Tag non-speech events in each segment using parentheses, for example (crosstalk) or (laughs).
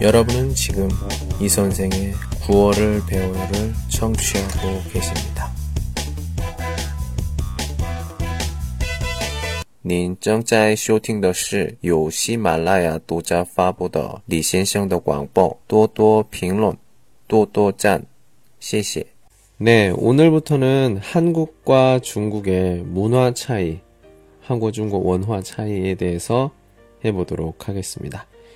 여러분은 지금 이 선생의 구월을 배우를 청취하고 계십니다. 您正在收听的是由喜马拉雅独家发布的李先生的广播，多多评论，多多赞，谢谢。 네, 오늘부터는 한국과 중국의 문화 차이, 한국 중국 원화 차이에 대해서 해보도록 하겠습니다.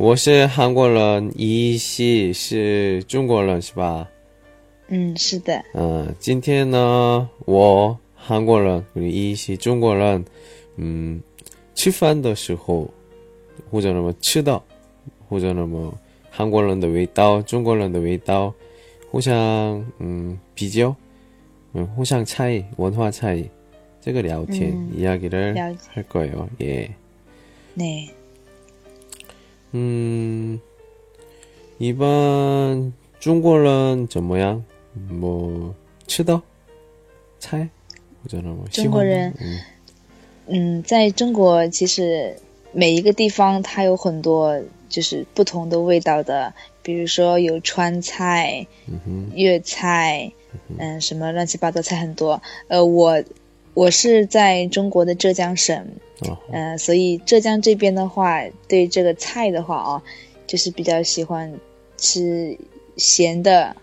我是韩国人，一系是中国人，是吧？嗯，是的。嗯，今天呢，我韩国人，一系中国人，嗯，吃饭的时候，或者那么吃的，或者那么韩国人的味道，中国人的味道，互相嗯比较，嗯，互相差异，文化差异，这个聊天、 음, 이야기를 야- 할 거예요. 예. 네. 음, 이번 중국은 怎么样?뭐, 吃的?菜?或者呢,喜欢?中国人 음, 嗯，在中国其实每一个地方它有很多就是不同的味道的，比如说有川菜、 음, 粤菜，嗯，什么乱七八糟菜很多。呃，我我是在中国的浙江省， 어, 嗯，所以浙江这边的话，对这个菜的话啊，就是比较喜欢吃咸的，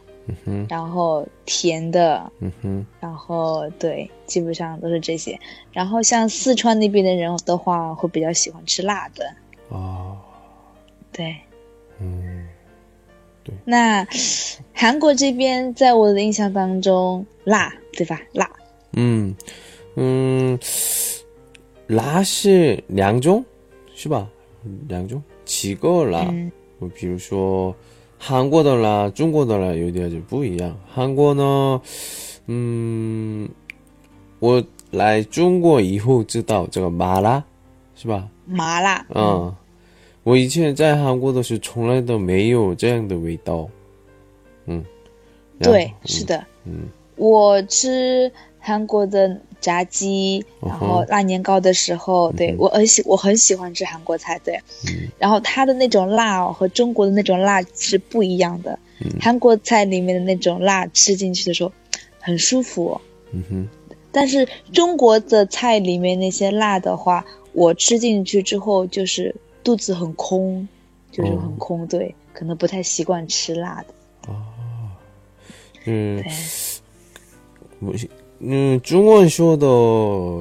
然后甜的，嗯哼，然后对，基本上都是这些。然后像四川那边的人的话，会比较喜欢吃辣的。哦，对，嗯，对。那韩国这边在我的印象当中，辣，对吧？辣。嗯，嗯。辣是两种,是吧?两种?几个辣?嗯我比如说韩国的辣、中国的辣有点就不一样。韩国呢，嗯，我来中国以后知道这个麻辣，是吧？麻辣，嗯，我以前在韩国的时候从来都没有这样的味道。嗯，对，是，的。嗯我吃韩国的炸鸡，然后辣年糕的时候，对我很喜我很喜欢吃韩国菜，对。嗯。然后它的那种辣哦，和中国的那种辣是不一样的。嗯。韩国菜里面的那种辣吃进去的时候很舒服。哦、嗯哼，但是中国的菜里面那些辣的话，我吃进去之后就是肚子很空，就是很空，对，可能不太习惯吃辣的。嗯嗯，中文说的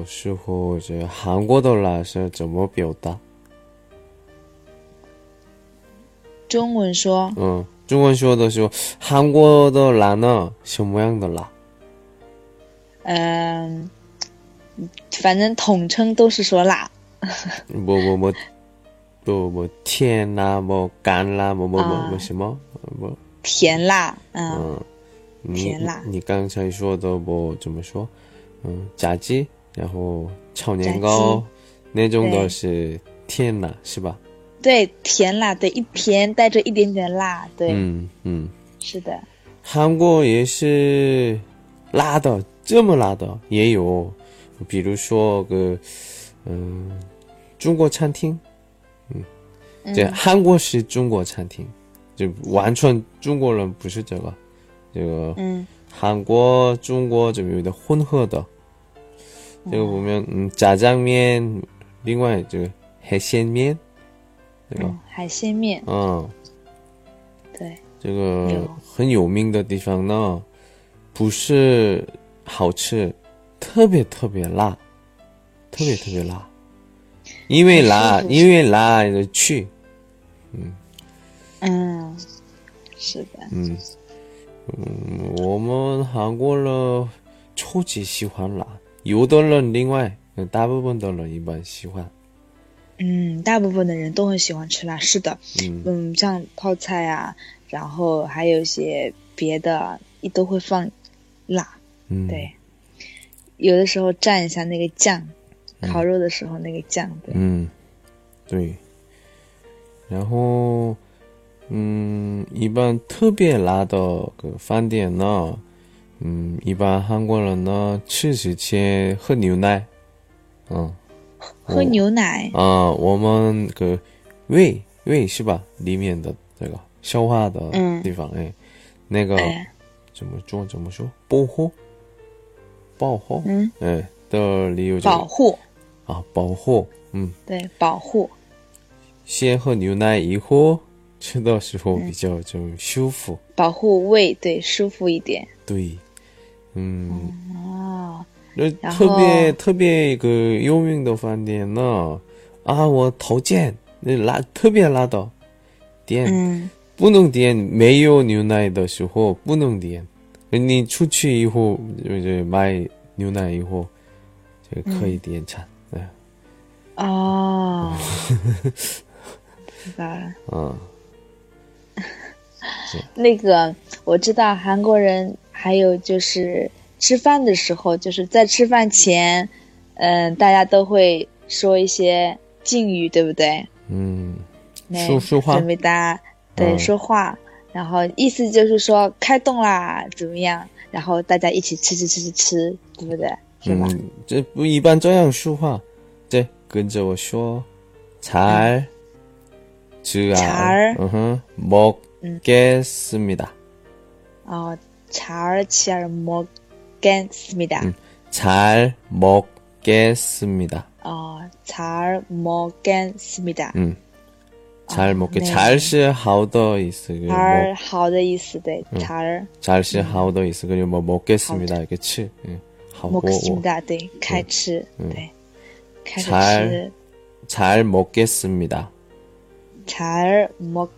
时候，这韩国的辣是怎么表达？中文说，嗯，中文说的时候，韩国的辣呢，什么样的辣？嗯、反正统称都是说辣。不不不，不不甜辣，么干辣，么么么啊么什么么？甜辣，嗯，嗯，你甜辣你刚才说的我怎么说？嗯，炸鸡，然后炒年糕那种的是甜辣，是吧？对，甜辣，对，一甜带着一点点辣，对，嗯嗯，是的，韩国也是辣的，这么辣的也有，比如说个嗯、中国餐厅，这嗯，韩国是中国餐厅，就完全中国人不是这个，这个嗯。韩国中国这边的混合的。这个不们嗯炸酱面另外这个海鲜面海鲜面。嗯。对。这个很有名的地方呢不是好吃特别特别辣特别特别辣。因为辣因为辣的去。嗯。嗯是的。嗯。嗯，我们韩国人超级喜欢辣，有的人另外，大部分的人一般喜欢，嗯，大部分的人都很喜欢吃辣，是的，嗯。嗯，像泡菜啊，然后还有一些别的，都会放辣，嗯，对，有的时候蘸一下那个酱，烤肉的时候那个酱，对，嗯，对。然后，嗯，一般特别辣的个饭店呢，嗯，一般韩国人呢吃之前喝牛奶，嗯，喝牛奶，啊，我们个胃胃是吧？里面的这个消化的嗯地方，哎，那个哎，怎么做怎么说？保护，保护，嗯，哎的理由就是保护，啊，保护，嗯。对，保护，先喝牛奶以后吃的时候比较就舒服。保护胃，对，舒服一点。对，嗯，哦，那特别特别一个有名的饭店呢，啊，我推荐那拉特别辣的店，嗯，不能点没有牛奶的时候不能点，你出去以后就是买牛奶以后就可以点餐。嗯。哦，(laughs) 知道了。嗯那个我知道韩国人还有就是吃饭的时候就是在吃饭前嗯大家都会说一些敬语对不对？嗯说说话。准备大家对说话然后意思就是说开动啦怎么样然后大家一起吃吃吃吃吃对不对？是吗这不一般这样说话。对跟着我说才吃啊。嗯哼 먹겠습니다. 어, 잘, 잘 먹겠습니다. 음, 잘 먹겠습니다. 어, 잘 먹겠습니다. 음. 잘 어, 먹게 네. 잘시 하우더 이스 잘 하우더 이스 네잘잘시 음, 음. 하우더 이스 그리고 뭐 먹겠습니다 이렇게 치 예, 먹겠습니다 네, 예, 예. 네 같이 네잘잘 먹겠습니다 잘 먹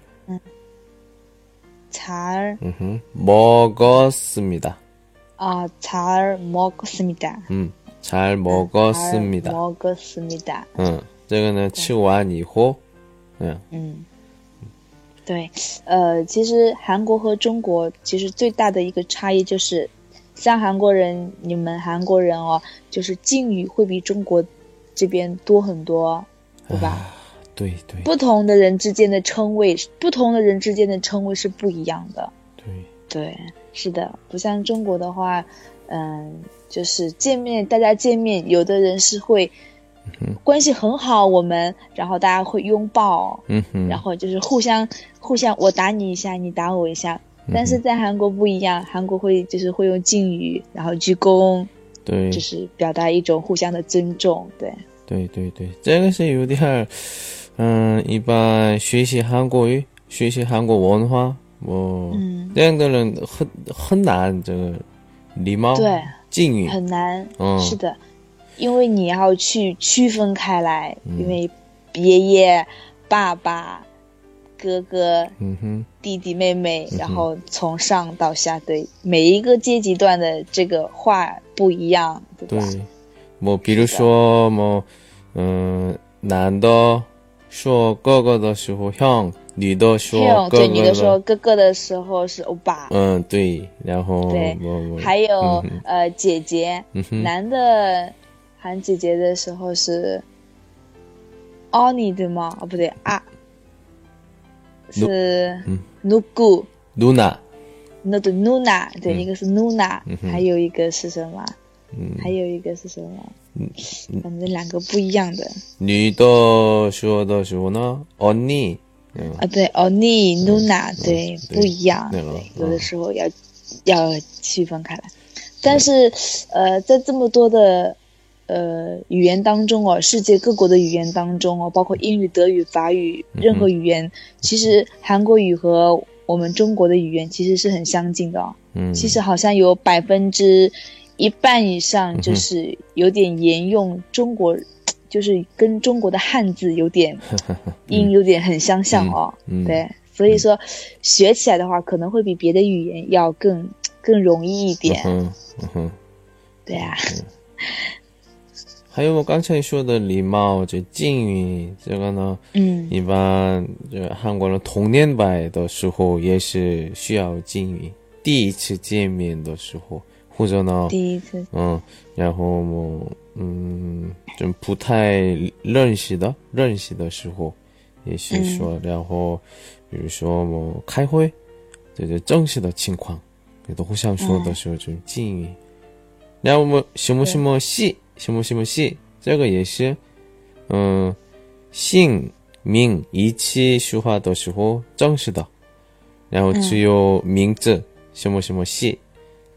잘 嗯哼먹었습니다， 啊，잘 먹었습니다。 嗯，잘 먹었습니다， 잘 먹었습니다。 嗯，这个呢吃完以后，嗯嗯，对，呃，其实韩国和中国其实最大的一个差异就是，像韩国人，你们韩国人哦，就是敬语会比中国这边多很多，对吧？ 对对不同的人之间的称谓，不同的人之间的称谓是不一样的。对，对，是的，不像中国的话，嗯，就是见面，大家见面，有的人是会关系很好，我们，然后大家会拥抱，嗯哼，然后就是互相互相，我打你一下，你打我一下。但是在韩国不一样，韩国会就是会用敬语，然后鞠躬，对，就是表达一种互相的尊重。对，对对对，这个是有点儿，嗯，一般学习韩国语、学习韩国文化，我、嗯，这样的人很很难，这个礼貌、对，敬语，很难，嗯。是的，因为你要去区分开来，嗯。因为爷爷、爸爸、哥哥、嗯哼，弟弟、妹妹，然后从上到下，对每一个阶级段的这个话不一样，对吧？对，我比如说么，嗯，男的说哥哥的时候，像你的说，像对你的说，哥哥的时候是欧巴。嗯，对。然后对。还有呃姐姐，男的喊姐姐的时候是。奥尼对吗？哦不对，啊。是，嗯，Nogu，Nuna，那的，Nuna，对，一个是 Nuna，还有一个是什么？还有一个是什么？反正两个不一样的。女的说的时候呢，언 니， 嗯。啊，对，奥尼 Nuna，对，不一样，有的嗯时候要要区分开来。但是，呃，在这么多的呃语言当中哦，世界各国的语言当中哦，包括英语、德语、法语，任何语言，其实韩国语和我们中国的语言其实是很相近的哦。嗯，其实好像有百分之一半以上就是有点沿用中国，(tsk) 就是跟中国的汉字有点 (laughs) 音有点很相像哦。对，所以说学起来的话，可能会比别的语言要更 (tsk) 更容易一点。嗯哼，对啊。还有我刚才说的礼貌，就敬语，这个呢，嗯，一般就韩国人童年拜的时候也是需要敬语。第一次见面的时候，或者呢，第一次，嗯，然后么，嗯，就不太认识的，认识的时候，也是说，然后，比如说么开会，就是正式的情况，也都互相说的时候就敬语。然后么什么什么系。什么什么系，这个也是，嗯，姓名一起说话的时候正式的，然后只有名字什么什么系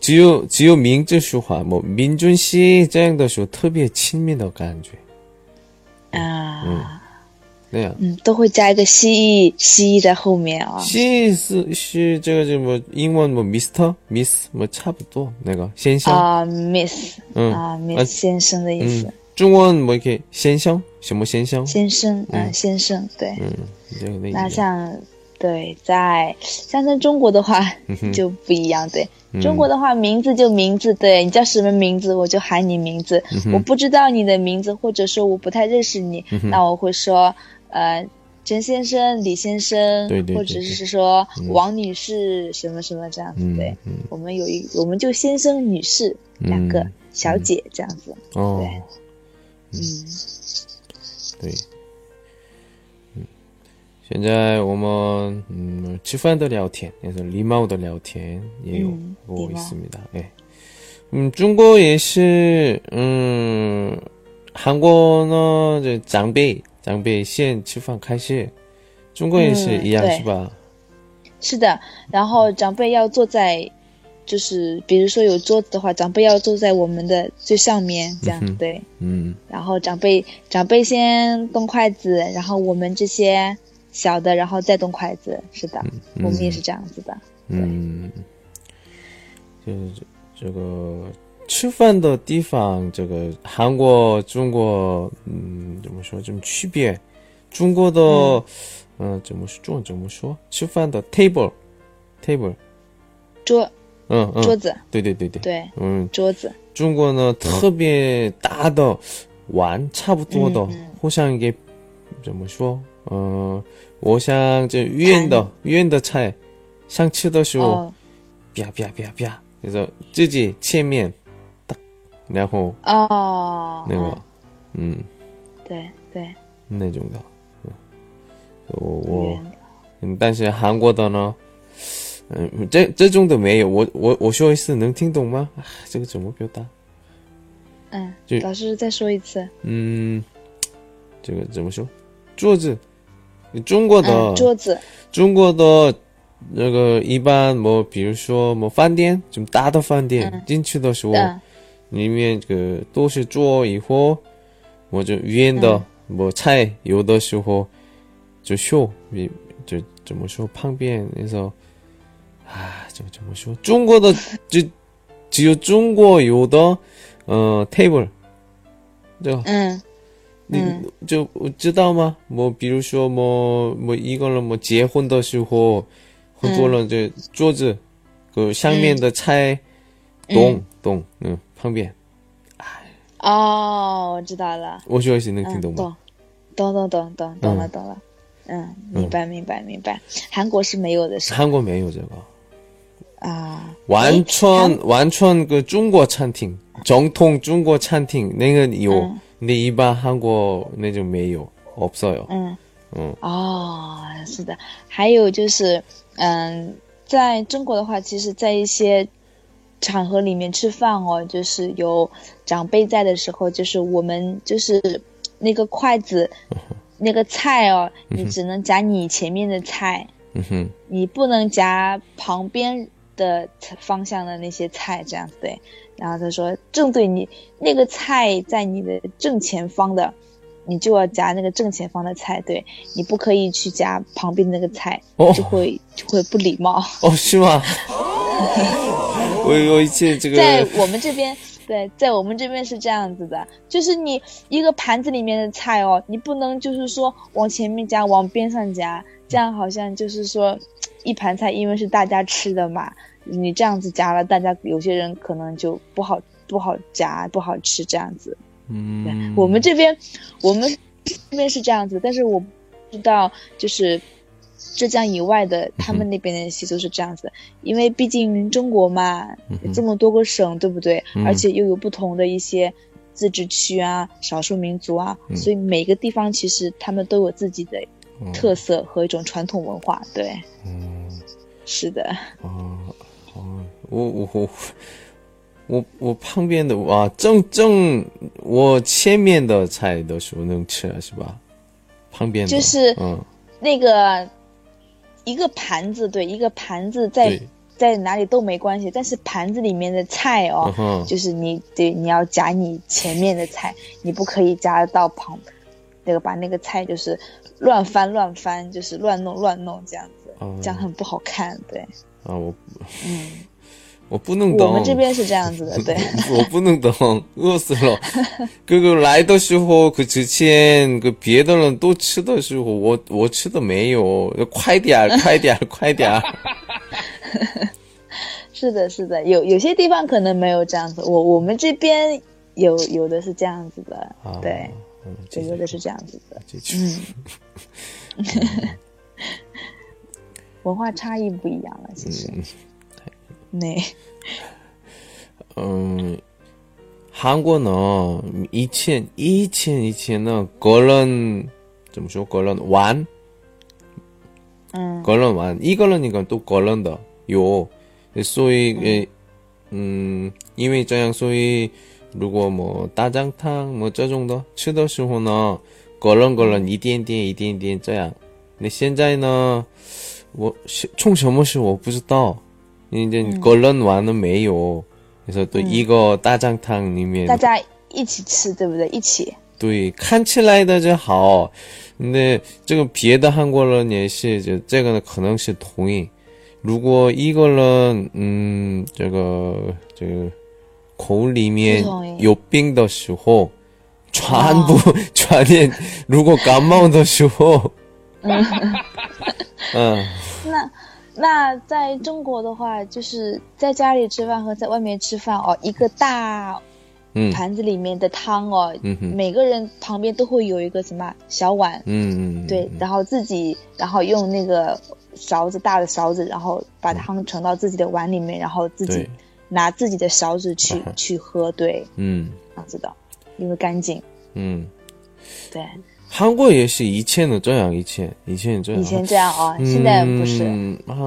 只有只有名字说话，뭐민준씨这样的时候特别亲密的感觉啊。嗯。对呀，嗯，都会加一个蜥蜴，蜥蜴在后面啊。蜥蜴是是这个什么英文么，Mister Miss 么差不多那个先生啊，Miss，嗯啊，Miss 先生的意思。中文么可以先生什么先生？先生，嗯，先生，对，嗯，这个那像对，在像在中国的话就不一样，对。 中国的话，名字就名字，对你叫什么名字，我就喊你名字。我不知道你的名字，或者说我不太认识你，那我会说。呃，陈先生、李先生，对对，或者是说王女士什么什么这样子，对，我们有一，我们就先生、女士两个小姐这样子，哦，对，嗯，对，嗯，现在我们嗯吃饭的聊天，也是礼貌的聊天，也有过있습니 다， 哎，嗯，中国也是，嗯，韩国呢就长辈。长辈先吃饭开始，中国也是一样是吧？是的，然后长辈要坐在，就是比如说有桌子的话，长辈要坐在我们的最上面，这样对。嗯。然后长辈长辈先动筷子，然后我们这些 小的，然后再动筷子。是的，我们也是这样子的。嗯。就是这这个。吃饭的地方，这个韩国、中国，嗯，怎么说？怎么区别？中国的，嗯，怎么说？中怎么说？吃饭的 table，table，桌，嗯嗯，桌子，对对对对，对，嗯，桌子。中国呢，特别大的碗，差不多的，互相一个怎么说？嗯，我想这圆的圆的菜，想吃的时候，啪啪啪啪，就是自己切面。然后哦，那个，嗯，对对，那种的，我我，嗯，但是韩国的呢，嗯，这这种的没有。我我我说一次能听懂吗？这个怎么表达？嗯，就老师再说一次。嗯，这个怎么说？桌子，中国的桌子，中国的那个一般，么比如说么饭店，这么大的饭店进去的时候。里面个都是桌以后，我就圆的，我菜有的时候就秀，就怎么说旁边那时候啊，就怎么说中国的 (laughs) 就只有中国有的，嗯，table，就嗯，你就我知道吗？我比如说我我一个人我结婚的时候，很多人就桌子个上面的菜咚咚，嗯。旁边，哦，我知道了。我学习能听懂吗？懂，懂，懂，懂，懂了，懂了。嗯，明白，明白，明白。韩国是没有的，是韩国没有这个啊，完全完全个中国餐厅，总统中国餐厅那个有，你一般韩国那种没有，없어 요。 嗯嗯哦，是的。还有就是，嗯，在中国的话，其实，在一些。 场合里面吃饭哦，就是有长辈在的时候，就是我们就是那个筷子，那个菜哦，你只能夹你前面的菜，你不能夹旁边 的方向的那些菜，这样子对。然后他说，正对你那个菜在你的正前方的，你就要夹那个正前方的菜，对你不可以去夹旁边那个菜，就会就会不礼貌。哦，是吗？(laughs) 我我一切这个在我们这边，对，在我们这边是这样子的，就是你一个盘子里面的菜哦，你不能就是说往前面夹，往边上夹，这样好像就是说一盘菜，因为是大家吃的嘛，你这样子夹了，大家有些人可能就不好不好夹，不好吃这样子。嗯，我们这边我们这边是这样子，但是我不知道就是。浙江以外的，他们那边的习俗是这样子，因为毕竟中国嘛，这么多个省，对不对？而且又有不同的一些自治区啊、少数民族啊，所以每个地方其实他们都有自己的特色和一种传统文化。对，嗯，是的。哦 (laughs) 哦，我我我我我旁边的哇，正正我前面的菜的时候能吃了是吧？旁边就是嗯那个。一个盘子，对，一个盘子在在哪里都没关系，但是盘子里面的菜哦，就是你对你要夹你前面的菜，你不可以夹到旁，那个把那个菜就是乱翻乱翻，就是乱弄乱弄这样子，这样很不好看，对。啊，我嗯。我不能等，我们这边是这样子的，对。(laughs) 我不能等，饿死了。哥哥来的时候，可之前个别的人都吃的时候，我我吃的没有，快点儿，(laughs) 快点儿，快点儿。(laughs) 是的，是的，有有些地方可能没有这样子，我我们这边有有的是这样子的，对，有的是这样子的，嗯，文化差异不一样了，其实。那 (laughs) 嗯，韩国呢，以前以前以前呢，个人怎么说？个人玩，嗯，个人玩，一个人一个都个人的，有。所以诶，嗯，因为这样所以如果么大酱汤么这种的吃的时候呢，个人个人一点点一点点这样。那现在呢？我冲什么事我不知道。你这个人玩的没有，你说对一个大酱汤里面，大家一起吃，对不对？一起。对，看起来的就好，那这个别的韩国人也是，就这个呢可能是同意。如果一个人，嗯，这个这个口里面有病的时候，全部传染。(laughs) 如果感冒的时候，(laughs) 嗯，(laughs) (laughs) 嗯，那。那在中国的话，就是在家里吃饭和在外面吃饭哦，一个大盘子里面的汤哦，嗯每个人旁边都会有一个什么小碗，嗯嗯，对，然后自己然后用那个勺子大的勺子，然后把汤盛到自己的碗里面，然后自己拿自己的勺子去 (laughs) 去喝，对，嗯，这样子的，因为干净，嗯，对。韩国也是以前的这样，以前以前这样，以前这样啊，现在不是。啊，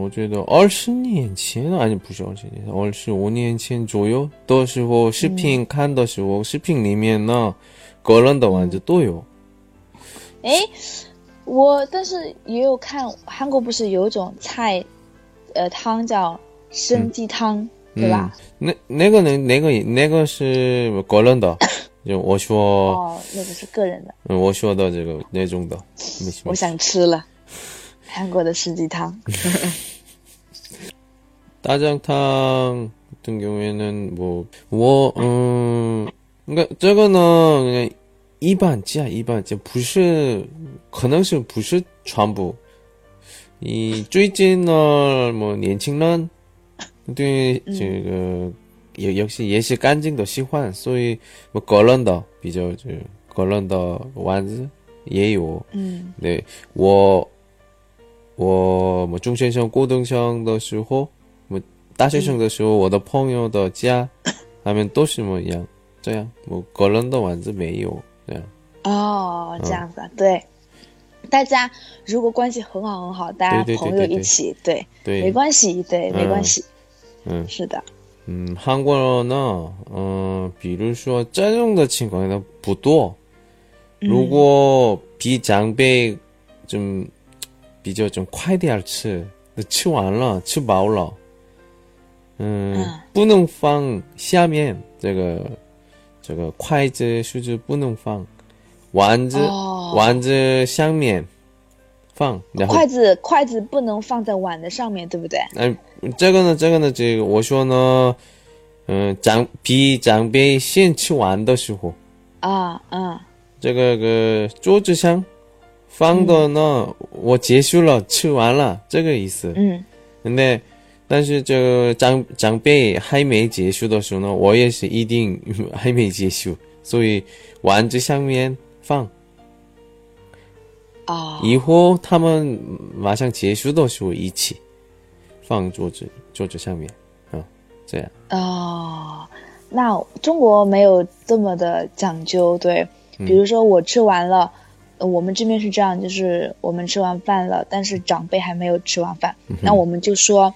我觉得二十年前啊，不是二十年，二十五年前左右的时候，视频看的时候，视频里面呢，个人的丸子都有。哎，我但是也有看韩国，不是有一种菜，呃，汤叫生鸡汤，对吧？那那个那那个那个是个人的。就我说哦，那个是个人的。嗯，我说的这个那种的，我想吃了韩国的四季汤。大酱汤같은경우에는 뭐， 我嗯，그러니까这个呢，그냥一般加一般就不是，可能是不是全部。你最近呢，뭐年轻人对这个。 也역시也是干净的喜欢，所以뭐거런的比较就거런的丸子也有。嗯，对我我我中学生、高中生的时候，我大学生的时候，我的朋友的家，(coughs) 他们都是么样这样，我个人的丸子没有这样。哦，这样子，对。大家如果关系很好很好，大家朋友一起，对，对，没关系，对，没关系。嗯，是的。 嗯，韩国呢，嗯，比如说这种的情况呢不多。如果比长辈좀比较좀快点吃，吃完了吃饱了，嗯，不能放下面这个这个筷子是不是不能放？丸子丸子上面放，然后筷子筷子不能放在碗的上面，对不对？嗯，这个呢，这个呢，这个我说呢，嗯，长比长辈先吃完的时候啊啊，这个个桌子上放的呢，我结束了吃完了，这个意思。嗯，那但是这个长长辈还没结束的时候呢，我也是一定还没结束，所以碗子上面。放啊！以后他们马上结束的时候一起放桌子桌子上面啊，这样哦。那中国没有这么的讲究，对？比如说我吃完了，我们这边是这样，就是我们吃完饭了，但是长辈还没有吃完饭，那我们就说，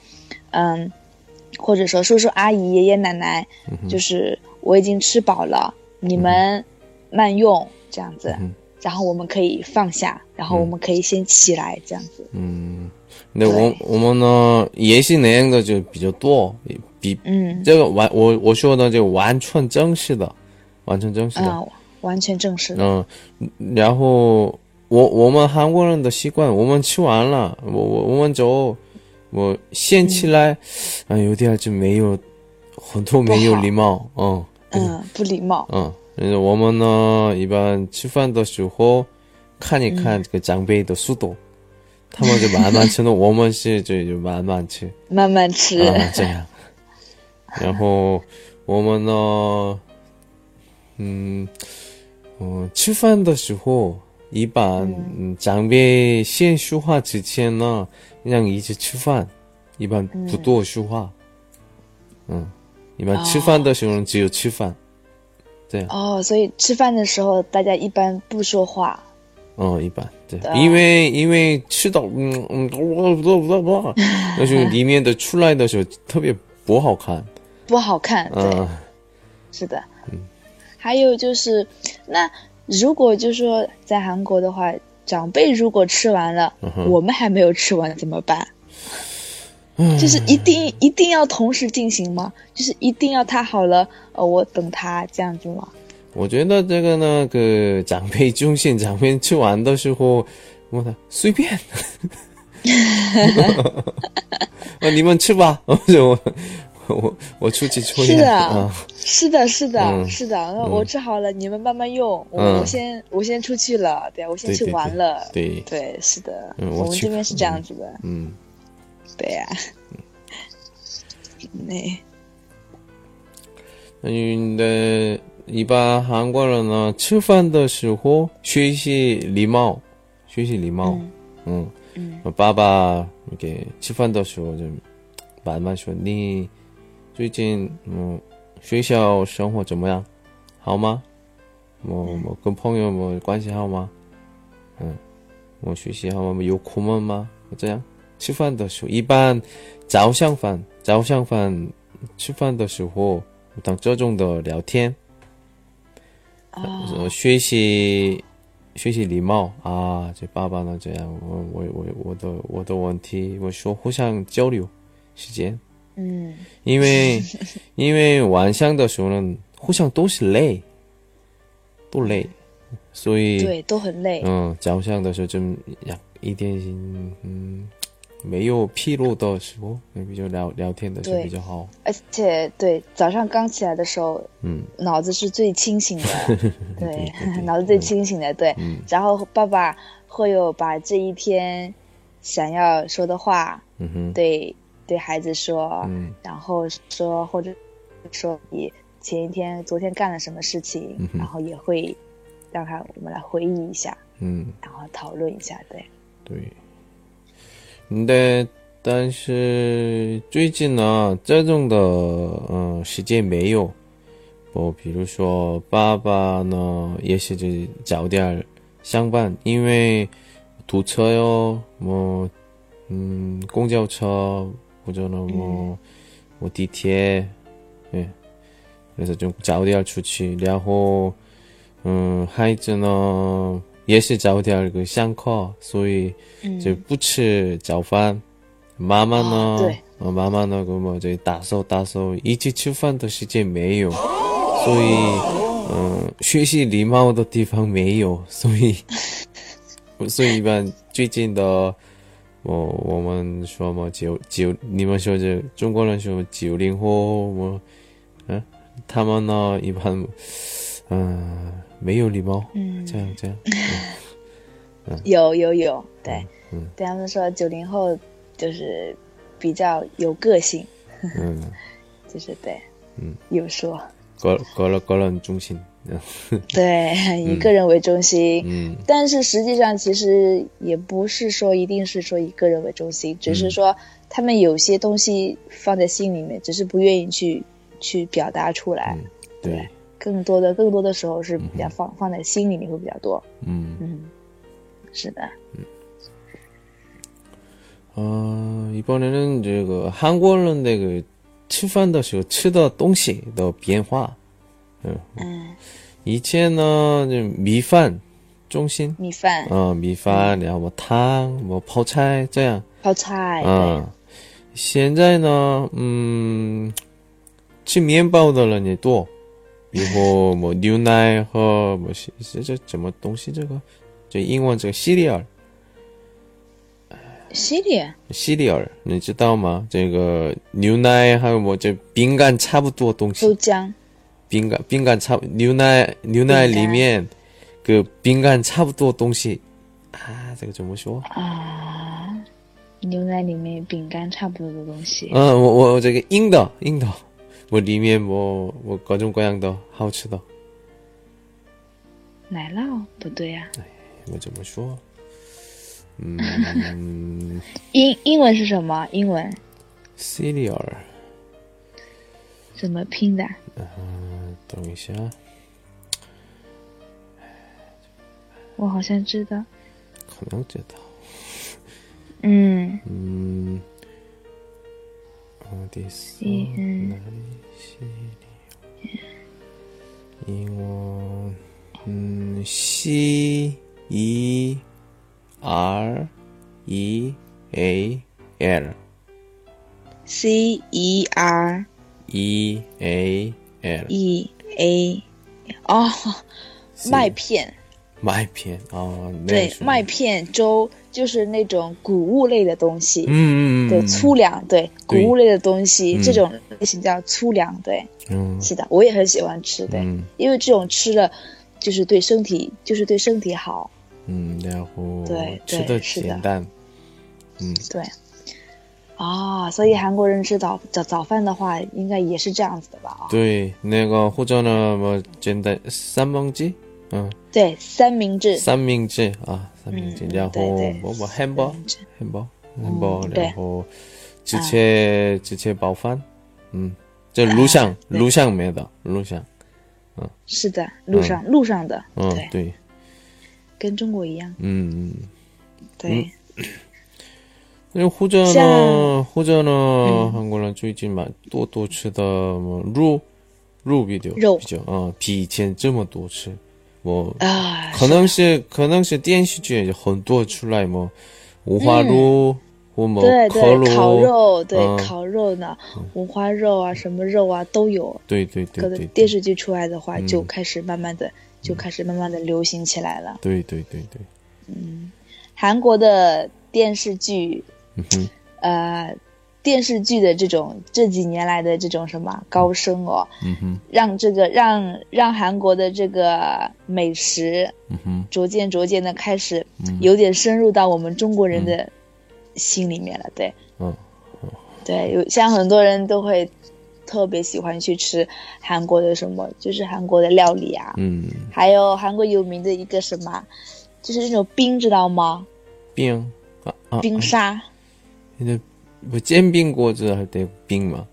嗯，或者说叔叔阿姨爷爷奶奶，就是我已经吃饱了，你们慢用。这样子，然后我们可以放下，然后我们可以先起来，这样子。嗯，那我我们呢也是那样的，就比较多，比嗯，这个完我我说的就完全正式的，完全正式的，完全正式的。嗯，然后我我们韩国人的习惯，我们吃完了，我我我们走我先起来，啊，有点就没有很多没有礼貌，嗯嗯，不礼貌，嗯。我们呢，一般吃饭的时候看一看这个长辈的速度，他们就慢慢吃了，我们是就就慢慢吃，慢慢吃，这样。然后我们呢，嗯，嗯，吃饭的时候一般长辈先说话之前呢，让一起吃饭，一般不多说话。嗯，一般吃饭的时候只有吃饭。对哦，所以吃饭的时候大家一般不说话。嗯，一般对，因为因为吃到嗯嗯不不不不，(laughs) 那就里面的出来的时候特别不好看，不好看。对，是的。嗯，还有就是，那如果就说在韩国的话，长辈如果吃完了，我们还没有吃完怎么办？就是一定一定要同时进行吗？就是一定要他好了，呃，我等他这样子吗？我觉得这个那，个长辈中心长辈吃完的时候，我他随便，啊，(laughs) 你们吃吧，(laughs) 我我我我出去抽烟。是的，是的，是的，是的。我吃好了，你们慢慢用。我我先我先出去了，对我先去玩了。对对，是的，我们这边是这样子的。嗯。对呀，那，嗯，的，一般韩国人呢，吃饭的时候学习礼貌，学习礼貌，嗯，嗯，爸爸给吃饭的时候就慢慢说，你最近嗯学校生活怎么样？好吗？我我跟朋友们关系好吗？嗯，我学习好吗？有苦闷吗？这样。吃饭的时候，一般早上饭早上饭吃饭的时候，当这种的聊天，啊，学习学习礼貌啊，这爸爸呢这样，我我我我的我的问题，我说互相交流时间，嗯，因为因为晚上的时候呢，互相都是累，都累，所以对都很累，嗯，早上的时候就呀一点嗯。没有疲劳的时候，比较聊聊天的时候比较好。而且，对早上刚起来的时候，嗯，脑子是最清醒的，(laughs) (laughs) 对，脑子最清醒的，对。然后爸爸会有把这一天想要说的话，对对孩子说，嗯，然后说或者说你前一天、昨天干了什么事情，然后也会让他我们来回忆一下，嗯，然后讨论一下，对，对。对，但是最近呢，这种的嗯时间没有。我比如说，爸爸呢也是就早点上班，因为堵车哟，么嗯公交车或者呢么我地铁 예. 그래서 좀 자우디알出去 然后 음, 孩子呢 也是早点个上课，所以就不吃早饭。妈妈呢？对，妈妈呢？那么就打扫打扫，一起吃饭的时间没有，所以嗯，学习礼貌的地方没有，所以 (laughs) 所以一般最近的我我们说嘛九九，你们说这中国人说九零后我嗯，他们呢一般嗯。没有礼貌，嗯，这样这样，(laughs) 嗯，有有有，对，嗯，对他们说九零后就是比较有个性，嗯，(laughs) 就是对，嗯，有说，个个人个人中心，(laughs) 对，以个人为中心，嗯，但是实际上其实也不是说一定是说以个人为中心，只是说他们有些东西放在心里面，只是不愿意去去表达出来，对。更多的更多的时候是比较放放在心里面会比较多。嗯嗯，是的。嗯，呃，이번에는这个韩国人那个吃饭的时候吃的东西的变化。嗯嗯，以前呢就米饭中心。米饭。嗯，米饭，然后汤，么泡菜这样。泡菜。嗯，现在呢，嗯，吃面包的人也多。 然后么牛奶和么是是这什么东西？这个就英文这个 cereal。cereal。cereal，你知道吗？这个牛奶还有么这饼干差不多东西。豆浆。饼干饼干差牛奶牛奶里面个饼干差不多东西啊，这个怎么说？啊，牛奶里面饼干差不多的东西。嗯，我我这个印的印的。我里面我我各种各样的好吃的奶酪不对呀？哎，我怎么说？嗯，(laughs) 英英文是什么？英文？cereal 怎么拼的？嗯，等一下，我好像知道，可能知道。嗯嗯，第四，系列，英文，C E R E A L，C E R E A L，E A，哦，麦片。麦片哦，对，麦片粥就是那种谷物类的东西，嗯嗯嗯，对，粗粮，对，谷物类的东西，这种类型叫粗粮，对。嗯，是的，我也很喜欢吃，对，因为这种吃了，就是对身体，就是对身体好。嗯，然后对吃的简单。嗯，对。啊，所以韩国人吃早早早饭的话，应该也是这样子的吧？对，那个或者呢，么简单三明治，嗯，对，三明治，三明治啊，三明治，然后么么汉堡，汉堡，汉堡，然后直接直接包饭，嗯。这路上，路上没的，路上，嗯，是的，路上，路上的，嗯，对，跟中国一样，嗯嗯，对。那或者呢，或者呢，韩国人最近嘛多多吃的么肉，肉比较肉。比较啊，比以前这么多吃，我啊，可能是可能是电视剧很多出来么，五花肉。对对，烤肉，对烤肉呢，五花肉啊，什么肉啊都有。对对对。可能电视剧出来的话，就开始慢慢的，就开始慢慢的流行起来了。对对对对。嗯，韩国的电视剧，嗯呃，电视剧的这种这几年来的这种什么高升哦，嗯哼，让这个让让韩国的这个美食，嗯哼，逐渐逐渐的开始有点深入到我们中国人的。心里面了，对，嗯，对，有像很多人都会特别喜欢去吃韩国的什么，就是韩国的料理啊，嗯，还有韩国有名的一个什么，就是那种冰，知道吗？冰啊，冰沙，那不煎饼果子还得冰吗？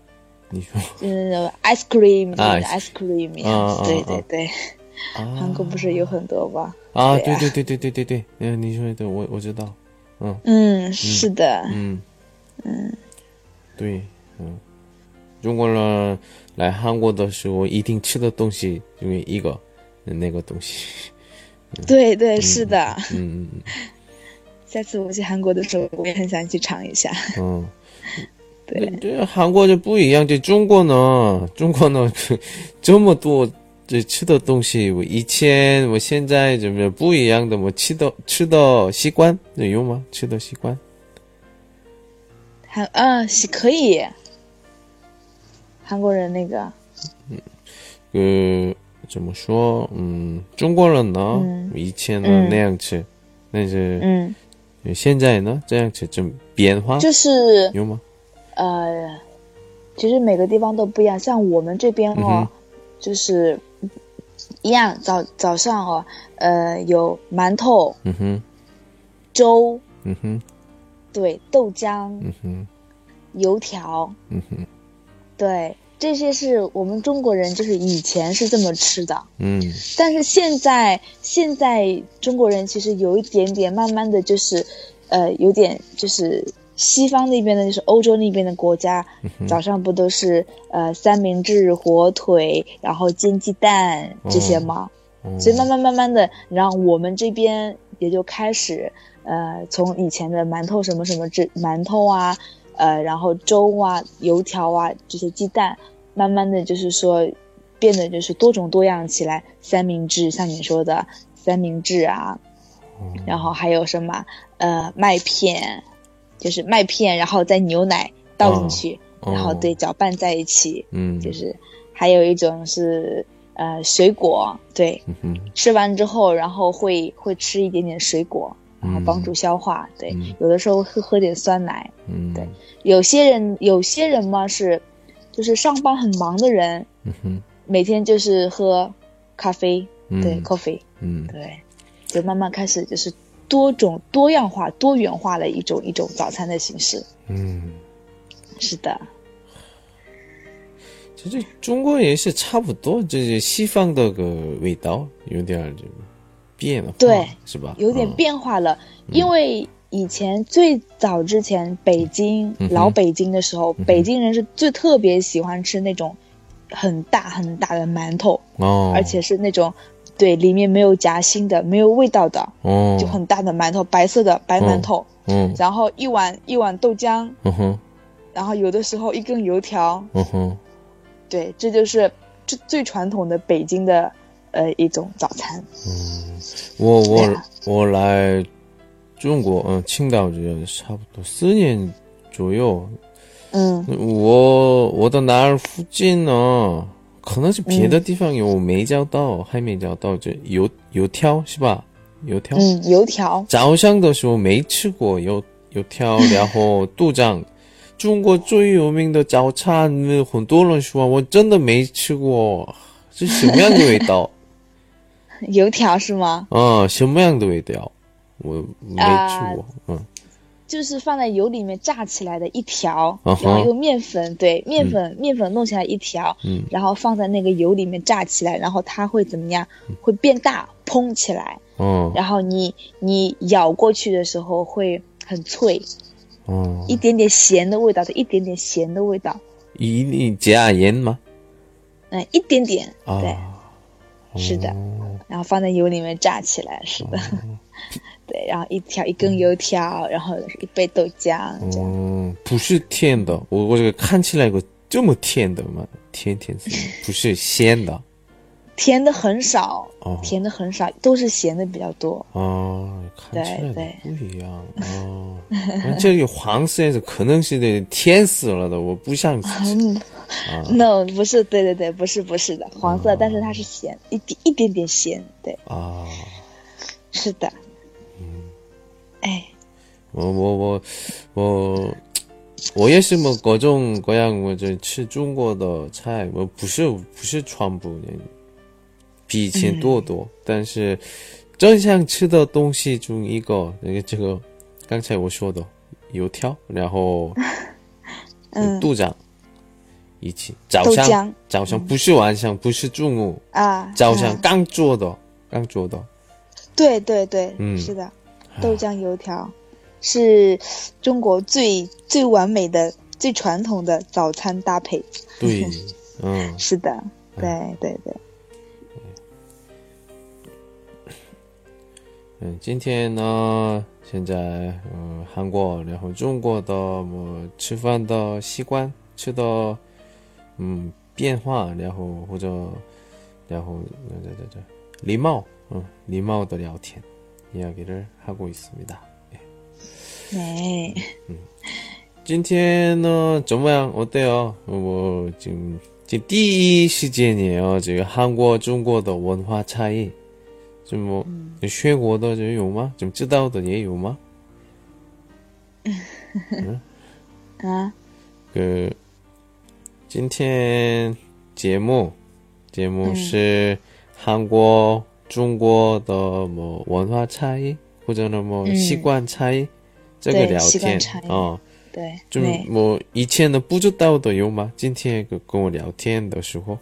你说，就是那种 ice cream，啊，ice cream，啊，对对对，韩国不是有很多吗？啊，对对对对对对对，嗯，你说的我我知道。嗯，是的，嗯，嗯，对，嗯，中国人来韩国的时候一定吃的东西，因为一个那个东西。对对，是的。嗯嗯嗯。(laughs) 下次我去韩国的时候，我也很想去尝一下。嗯。对。这韩国就不一样，这中国呢，(laughs) 中国呢，(laughs) 这么多这吃的东西，我以前我现在怎么不一样的？我吃的吃的习惯有吗？吃的习惯？韩啊，是可以。韩国人那个，嗯，呃，怎么说？嗯，中国人呢，以前呢那样吃，但是，嗯，现在呢这样吃，就就是有吗？呃，其实每个地方都不一样，像我们这边哦，就是一样，早早上哦，呃，有馒头，嗯哼，粥，嗯哼。对，豆浆，嗯哼，油条，嗯哼，对，这些是我们中国人就是以前是这么吃的，嗯，但是现在现在中国人其实有一点点慢慢的就是，呃，有点就是西方那边的，就是欧洲那边的国家，早上不都是呃三明治、火腿，然后煎鸡蛋这些吗？所以慢慢慢慢的，然后我们这边也就开始。呃，从以前的馒头什么什么这馒头啊，呃，然后粥啊、油条啊这些鸡蛋，慢慢的就是说，变得就是多种多样起来。三明治像你说的三明治啊，然后还有什么呃麦片，就是麦片，然后再牛奶倒进去，然后对搅拌在一起，嗯，就是还有一种是呃水果，对，吃完之后然后会会吃一点点水果。然后帮助消化，对，有的时候会喝点酸奶，嗯，对，有些人有些人嘛是，就是上班很忙的人，嗯，每天就是喝咖啡，对，coffee，嗯，对，就慢慢开始就是多种多样化、多元化的一种一种早餐的形式，嗯，是的，其实中国也是差不多，就是西方的个味道有点这个。变了，对，是吧？有点变化了，因为以前最早之前，北京老北京的时候，北京人是最特别喜欢吃那种很大很大的馒头，哦，而且是那种对里面没有夹心的、没有味道的，哦，就很大的馒头，白色的白馒头，嗯，然后一碗一碗豆浆，嗯哼，然后有的时候一根油条，嗯哼，对，这就是最最传统的北京的。呃，一种早餐。嗯，我我我来中国，嗯，青岛这差不多四年左右。嗯，我我的那儿附近呢，可能是别的地方有没找到，还没找到这油油条是吧？油条。嗯，油条。早上的时候没吃过油油条，(laughs) 然后豆浆。中国最有名的早餐，很多人说，我真的没吃过，是什么样的味道？(laughs) 油条是吗？啊，什么样的味道？我没吃过。嗯，就是放在油里面炸起来的一条，然后用面粉，对，面粉面粉弄起来一条，嗯，然后放在那个油里面炸起来，然后它会怎么样？会变大，蓬起来。嗯，然后你你咬过去的时候会很脆。哦，一点点咸的味道的，一点点咸的味道。一定加盐吗？嗯，一点点。对，是的。然后放在油里面炸起来，是的，(laughs) 对，然后一条一根油条，然后一杯豆浆，嗯，不是甜的，我我这个看起来个这么甜的吗？甜甜的，不是咸的，甜的很少，哦，甜的很少，都是咸的比较多，哦，看起来不一样，哦，这个黄色的可能是得甜死了的，我不想吃。No，不是，对对对，不是不是的，黄色，但是它是咸，一点一点点咸，对。啊，是的。嗯。哎。我我我我我也是么各种各样，我就吃中国的菜，我不是不是全部的，比以前多多，但是正想吃的东西中一个，那个这个刚才我说的油条，然后 (laughs) 嗯，豆浆。一起早上早上不是晚上不是中午啊，早上刚做的刚做的，对对对，嗯，是的，豆浆油条是中国最最完美的最传统的早餐搭配。对，(laughs) 嗯，是的，对对对。嗯，今天呢，现在嗯，韩国然后中国的么吃饭的习惯，吃的嗯变化，然后或者然后这这这礼貌，嗯，礼貌的聊天 이야기를하고있습니 다。 네。 嗯，今天呢怎么样？어때요我지금지금디시즌이에요지금한국中国的文化差异。就么学过的就有吗？就知道的也有吗？嗯(laughs) 啊，个今天节目节目是韩国、 中国的么文化差异，或者那么习惯差异，这个聊天啊，对，就么以前的不知道的有吗？今天跟跟我聊天的时候。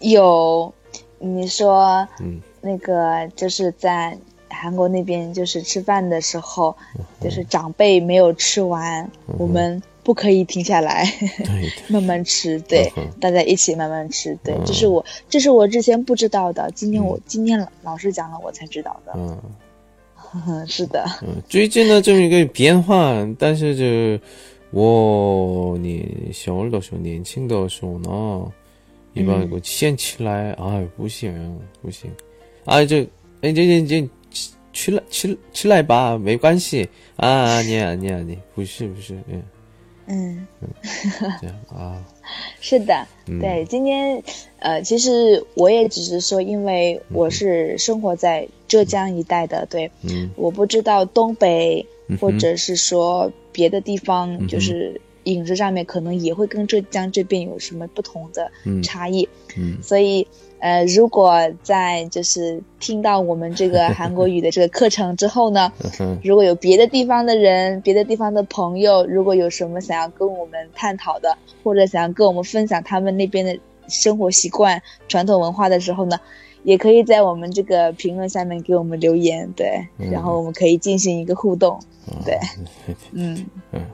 有，你说嗯。那个就是在韩国那边，就是吃饭的时候，就是长辈没有吃完，我们不可以停下来，(laughs) 慢慢吃，对，大家一起慢慢吃，对，这是我，这是我之前不知道的，今天我今天老师讲了，我才知道的，嗯，(laughs) 是的，嗯，最近的这么一个变化，但是就我年小的时候，年轻的时候呢，一般我先起来，哎，不行，不行。啊，就，哎，这这这，吃来吃吃来吧，没关系。啊，你啊你啊你，不是不是，嗯嗯，(laughs) 这样啊，是的，对，今天呃，其实我也只是说，因为我是生活在浙江一带的，对，嗯，我不知道东北或者是说别的地方，就是饮食上面可能也会跟浙江这边有什么不同的差异，嗯，所以。呃，如果在就是听到我们这个韩国语的这个课程之后呢，(laughs) 如果有别的地方的人、别的地方的朋友，如果有什么想要跟我们探讨的，或者想要跟我们分享他们那边的生活习惯、传统文化的时候呢，也可以在我们这个评论下面给我们留言，对，然后我们可以进行一个互动，对，(laughs) 嗯。嗯。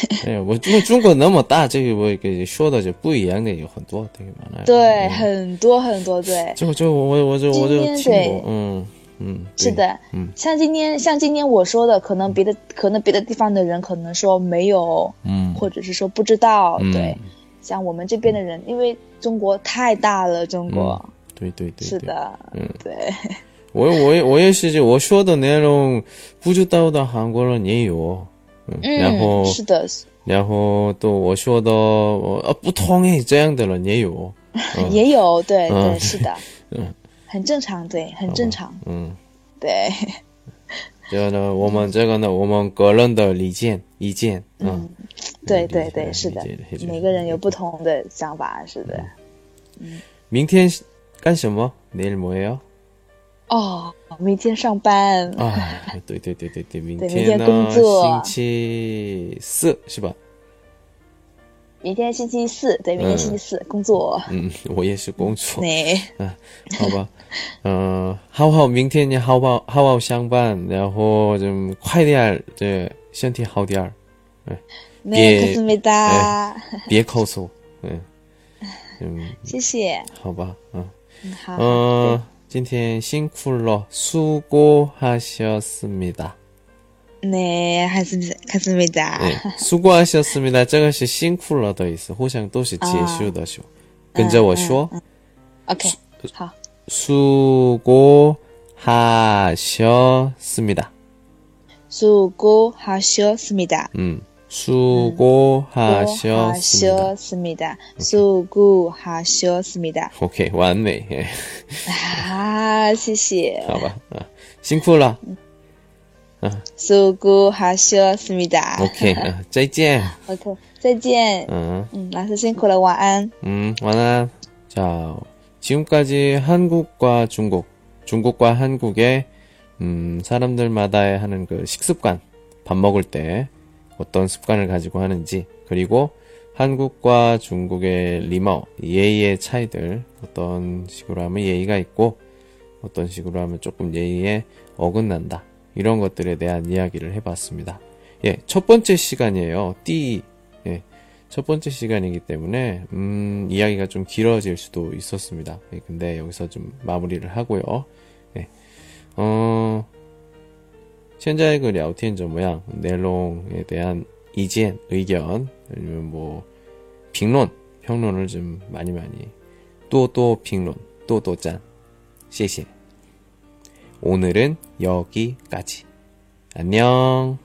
(laughs) 哎呀，我中中国那么大，这个我给说的就不一样的有很多，对吧？对，很多很多，对。就就我我就我就听过，嗯嗯，是的，嗯，像今天像今天我说的，可能别的可能别的地方的人可能说没有，嗯，或者是说不知道，对。像我们这边的人，因为中国太大了，中国，对对对，是的，嗯，对。我我也我也是，就我说的内容不知道的韩国人也有。然后是的，然后都我说的呃不同意这样的人也有，(laughs) 也有对对是的，(laughs) 嗯，很正常对，很正常，嗯，对。(laughs) 这个呢，我们这个呢，我们个人的理见意见，嗯，对对对是的，每个人有不同的想法，是的。嗯，明天干什么？내일뭐해 요？ 哦，明天上班啊！对对对对对，(laughs) 明天工作，星期四是吧？明天星期四，对，明天星期四工作。嗯，我也是工作。(laughs) 嗯，(laughs) 好吧，嗯，好好，明天你好好好好上班，然后就快点，对，身体好点儿。别，别咳嗽。嗯嗯，谢谢。好吧，嗯，好，嗯。今天辛苦了，수고하셨습니다 네하습니하습니 다。 수고하셨습니 다。 这个是辛苦了的意思，互相都是结束的时候，跟着我说。OK，好。수고하셨습니 다。 수고하셨습니 다。 嗯。 수고하셨습니다. 수고하셨습니다. 오케이, 완네. 아, 谢谢.好吧,辛苦了. 아. 수고하셨습니다. 오케이, 再见. 오케이, 再见. 응, 응, 라스 辛苦了,晚安. 음, 晚安. 자, 지금까지 한국과 중국, 중국과 한국의 음, 사람들마다 하는 그 식습관, 밥 먹을 때 어떤 습관을 가지고 하는지 그리고 한국과 중국의 리머 예의의 차이들 어떤 식으로 하면 예의가 있고 어떤 식으로 하면 조금 예의에 어긋난다 이런 것들에 대한 이야기를 해봤습니다. 예, 첫 번째 시간이에요. 띠첫 번째 시간이기 때문에 음, 이야기가 좀 길어질 수도 있었습니다. 네, 근데 여기서 좀 마무리를 하고요. 네. 어, 현재의 그 랴오티엔즈 모양, 넬롱에 대한 이지엔, 의견, 아니면 뭐, 빙론, 평론을 좀 많이 많이, 또 또 빙론, 또 또 짠, 谢谢. 오늘은 여기까지. 안녕.